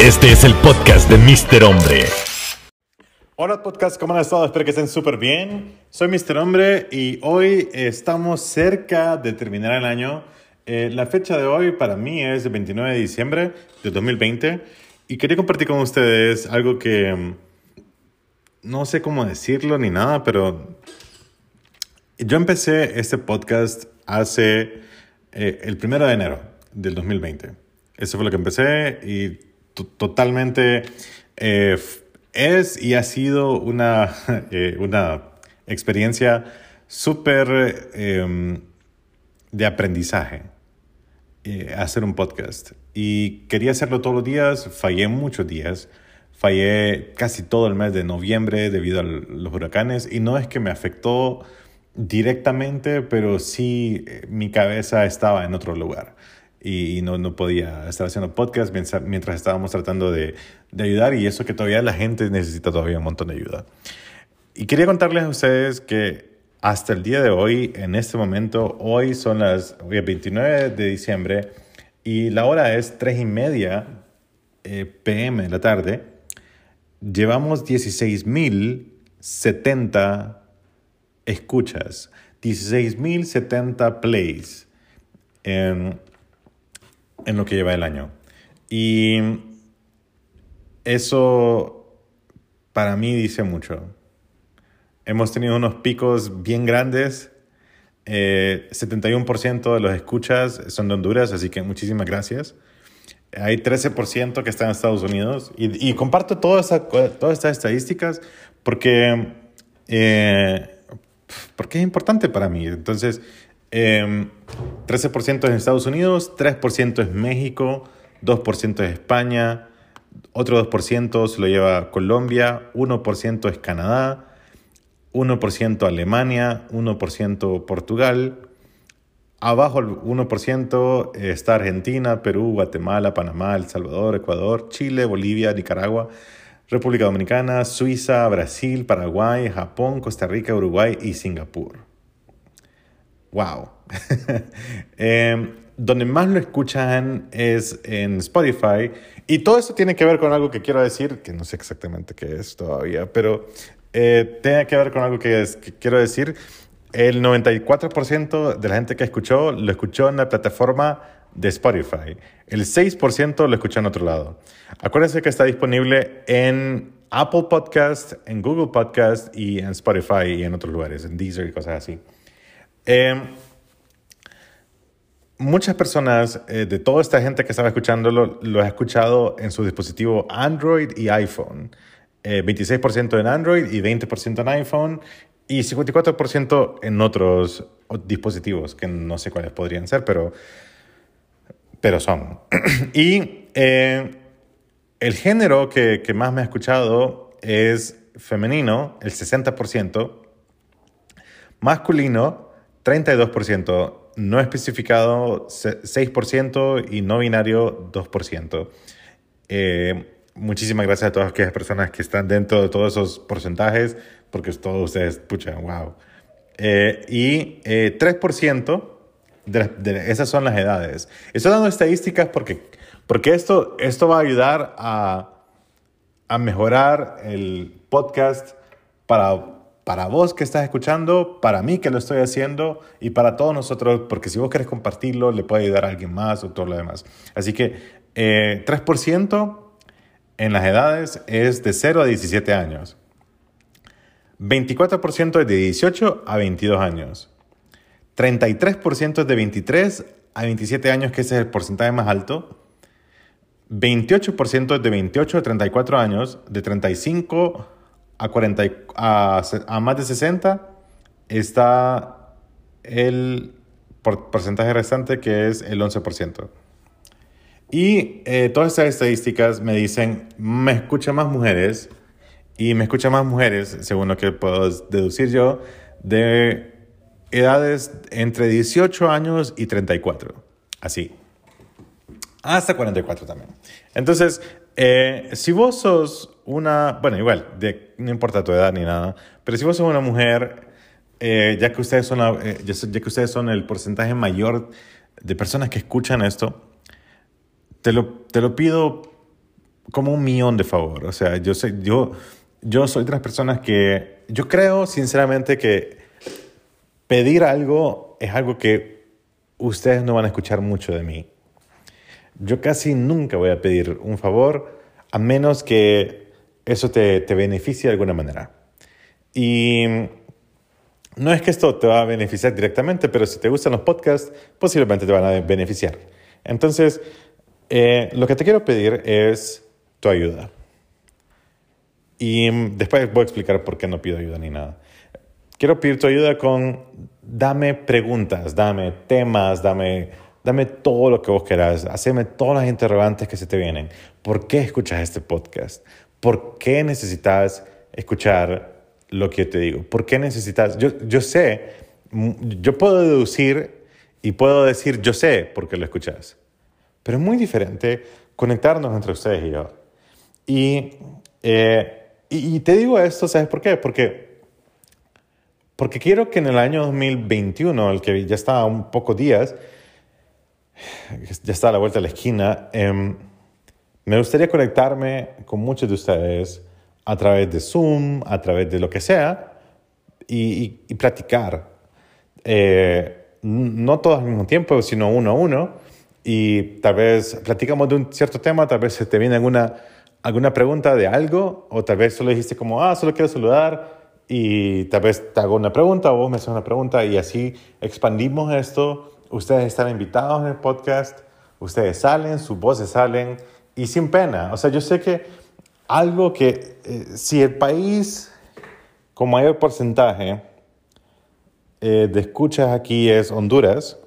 Este es el podcast de Mr. Hombre. Hola podcast, ¿cómo han estado? Espero que estén súper bien. Soy Mr. Hombre y hoy estamos cerca de terminar el año. Eh, la fecha de hoy para mí es el 29 de diciembre de 2020 y quería compartir con ustedes algo que mm, no sé cómo decirlo ni nada, pero yo empecé este podcast hace eh, el primero de enero del 2020. Eso fue lo que empecé y totalmente eh, es y ha sido una, eh, una experiencia súper em, de aprendizaje eh, hacer un podcast. Y quería hacerlo todos los días, fallé muchos días, fallé casi todo el mes de noviembre debido a los huracanes y no es que me afectó directamente, pero sí mi cabeza estaba en otro lugar y no, no podía estar haciendo podcast mientras, estábamos tratando de, de, ayudar y eso que todavía la gente necesita todavía un montón de ayuda. Y quería contarles a ustedes que hasta el día de hoy, en este momento, hoy son las hoy 29 de diciembre y la hora es 3 y media eh, pm de la tarde, llevamos 16.070 escuchas, 16.070 plays. en en lo que lleva el año. Y eso para mí dice mucho. Hemos tenido unos picos bien grandes. 71% eh, de los escuchas son de Honduras, así que muchísimas gracias. Hay 13% que están en Estados Unidos. Y, comparto todas estas estadísticas porque, eh, porque es importante para mí. Entonces, 13% em, es Estados Unidos, 3% es México, 2% es España, otro 2% se lo lleva Colombia, 1% es Canadá, 1% Alemania, 1% Portugal. Abajo el 1% está Argentina, Perú, Guatemala, Panamá, El Salvador, Ecuador, Chile, Bolivia, Nicaragua, República Dominicana, Suiza, Brasil, Paraguay, Japón, Costa Rica, Uruguay y Singapur. Wow. Em, donde más lo escuchan es en Spotify. Y todo eso tiene que ver con algo que quiero decir, que no sé exactamente qué es todavía, pero eh, tiene que ver con algo que, es, que quiero decir. El 94% de la gente que escuchó lo escuchó en la plataforma de Spotify. El 6% lo escuchó en otro lado. Acuérdense que está disponible en Apple Podcast, en Google Podcast y en Spotify y en otros lugares, en Deezer y cosas así. Eh, muchas personas eh, de toda esta gente que estaba escuchándolo lo ha escuchado en su dispositivo Android y iPhone. 26% eh, en Android y 20% en iPhone y 54% en otros dispositivos que no sé cuáles podrían ser, pero, pero son. y el género que, que más me ha escuchado es femenino, el 60%, masculino, 32%, no especificado 6% y no binario 2%. Eh, muchísimas gracias a todas aquellas personas que están dentro de todos esos porcentajes, porque todos ustedes, pucha, wow. Eh, y 3% eh, de, esas son las edades. Estoy dando estadísticas porque, porque esto, esto va a ayudar a, a mejorar el podcast para para vos que estás escuchando, para mí que lo estoy haciendo y para todos nosotros, porque si vos querés compartirlo, le puede ayudar a alguien más o todo lo demás. Así que 3% eh, en las edades es de 0 a 17 años. 24% es de 18 a 22 años. 33% es de 23 a 27 años, que ese es el porcentaje más alto. 28% es de 28 a 34 años. De 35 a, 40, a, más de 60 está el porcentaje restante que es el 11%. Y eh, todas estas estadísticas me dicen, me escuchan más mujeres y me escuchan más mujeres, según lo que puedo deducir yo, de edades entre 18 años y 34. Así. Hasta 44 también. Entonces, eh, si vos sos una, bueno, igual, de, no importa tu edad ni nada, pero si vos sos una mujer, eh, ya, que ustedes son eh, ya, que ustedes son el porcentaje mayor de personas que escuchan esto, te lo, te lo pido como un millón de favor. O sea, yo soy, yo, yo soy de las personas que, yo creo sinceramente que pedir algo es algo que ustedes no van a escuchar mucho de mí. Yo casi nunca voy a pedir un favor a menos que eso te, te beneficie de alguna manera. Y no es que esto te va a beneficiar directamente, pero si te gustan los podcasts, posiblemente te van a beneficiar. Entonces, eh, lo que te quiero pedir es tu ayuda. Y después voy a explicar por qué no pido ayuda ni nada. Quiero pedir tu ayuda con dame preguntas, dame temas, dame, dame todo lo que vos querás, haceme todas las interrogantes que se te vienen. ¿Por qué escuchas este podcast? ¿Por qué necesitas escuchar lo que yo te digo? ¿Por qué necesitas? Yo, yo sé, yo puedo deducir y puedo decir yo sé por qué lo escuchas. Pero es muy diferente conectarnos entre ustedes y yo. Y, eh, y, te digo esto, ¿sabes por qué? Porque, porque quiero que en el año 2021, el que ya está un poco días, ya está a la vuelta de la esquina, em, me gustaría conectarme con muchos de ustedes a través de Zoom, a través de lo que sea, y, y, platicar. Eh, no todos al mismo tiempo, sino uno a uno y tal vez platicamos de un cierto tema, tal vez se te viene alguna, alguna pregunta de algo, o tal vez solo dijiste como, ah, solo quiero saludar, y tal vez te hago una pregunta o vos me haces una pregunta, y así expandimos esto. Ustedes están invitados en el podcast, ustedes salen, sus voces salen, y sin pena. O sea, yo sé que algo que, eh, si el país con mayor porcentaje eh, de escuchas aquí es Honduras,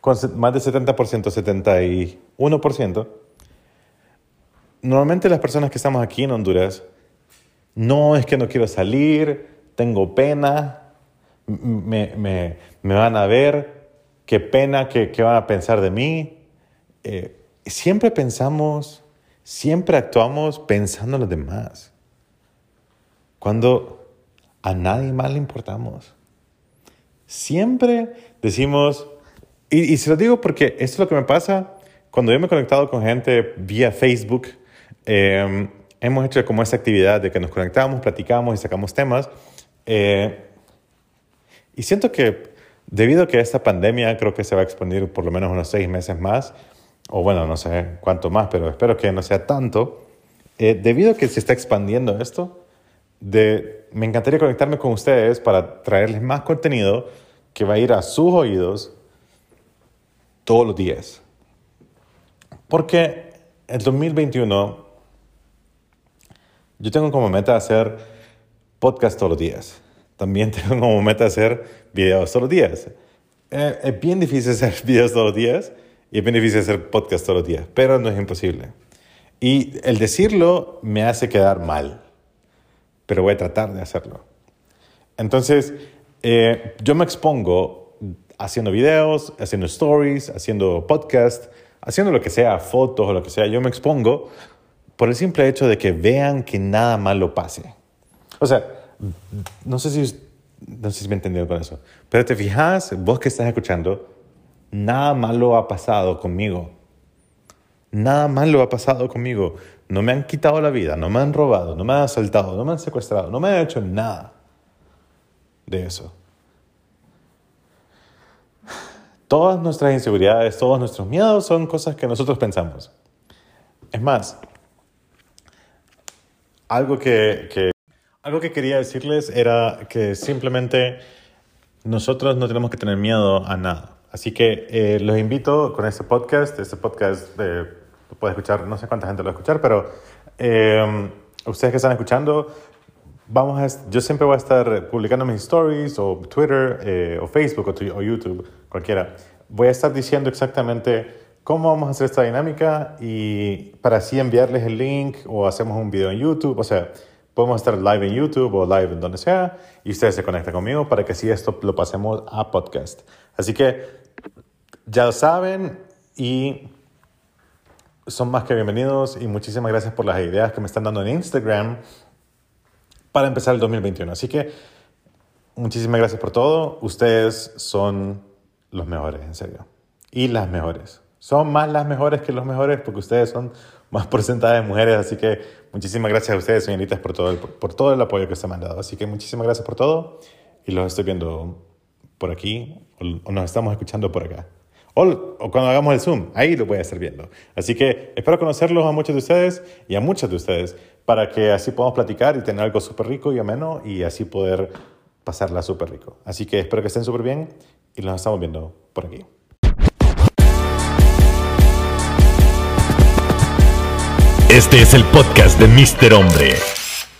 con más de 70%, 71%, normalmente las personas que estamos aquí en Honduras, no es que no quiero salir, tengo pena, me, me, me van a ver, qué pena, qué, qué van a pensar de mí. Eh, siempre pensamos, siempre actuamos pensando en los demás. Cuando a nadie más le importamos. Siempre decimos, y, se lo digo porque esto es lo que me pasa cuando yo me he conectado con gente vía Facebook. Em, hemos hecho como esa actividad de que nos conectamos, platicamos y sacamos temas. Eh, y siento que debido a que esta pandemia creo que se va a expandir por lo menos unos seis meses más, o bueno, no sé cuánto más, pero espero que no sea tanto, eh, debido a que se está expandiendo esto, de, me encantaría conectarme con ustedes para traerles más contenido que va a ir a sus oídos todos los días. Porque el 2021 yo tengo como meta hacer podcast todos los días. También tengo como meta hacer videos todos los días. Eh, es bien difícil hacer videos todos los días y es bien difícil hacer podcast todos los días, pero no es imposible. Y el decirlo me hace quedar mal, pero voy a tratar de hacerlo. Entonces, eh, yo me expongo haciendo videos, haciendo stories, haciendo podcast, haciendo lo que sea, fotos o lo que sea, yo me expongo por el simple hecho de que vean que nada malo pase. O sea, no sé si, no sé si me entendieron con eso, pero te fijas, vos que estás escuchando, nada malo ha pasado conmigo. Nada malo ha pasado conmigo. No me han quitado la vida, no me han robado, no me han asaltado, no me han secuestrado, no me han hecho nada de eso. Todas nuestras inseguridades, todos nuestros miedos son cosas que nosotros pensamos. Es más, algo que, algo que quería decirles era que simplemente nosotros no tenemos que tener miedo a nada. Así que eh, los invito con este podcast. Este podcast eh, puede escuchar, no sé cuánta gente lo va a escuchar, pero eh, ustedes que están escuchando, vamos a, yo siempre voy a estar publicando mis stories o Twitter eh, o Facebook o, YouTube, cualquiera. Voy a estar diciendo exactamente cómo vamos a hacer esta dinámica y para así enviarles el link o hacemos un video en YouTube, o sea, podemos estar live en YouTube o live en donde sea y ustedes se conectan conmigo para que así esto lo pasemos a podcast. Así que ya lo saben y son más que bienvenidos y muchísimas gracias por las ideas que me están dando en Instagram para empezar el 2021. Así que muchísimas gracias por todo. Ustedes son los mejores, en serio. Y las mejores. son más las mejores que los mejores porque ustedes son más porcentaje de mujeres. Así que muchísimas gracias a ustedes, señoritas, por todo el, por todo el apoyo que se me han dado. Así que muchísimas gracias por todo y los estoy viendo por aquí o, nos estamos escuchando por acá. O, cuando hagamos el Zoom, ahí lo voy a estar viendo. Así que espero conocerlos a muchos de ustedes y a muchas de ustedes para que así podamos platicar y tener algo súper rico y ameno y así poder pasarla súper rico. Así que espero que estén súper bien y nos estamos viendo por aquí. Este es el podcast de Mr. Hombre.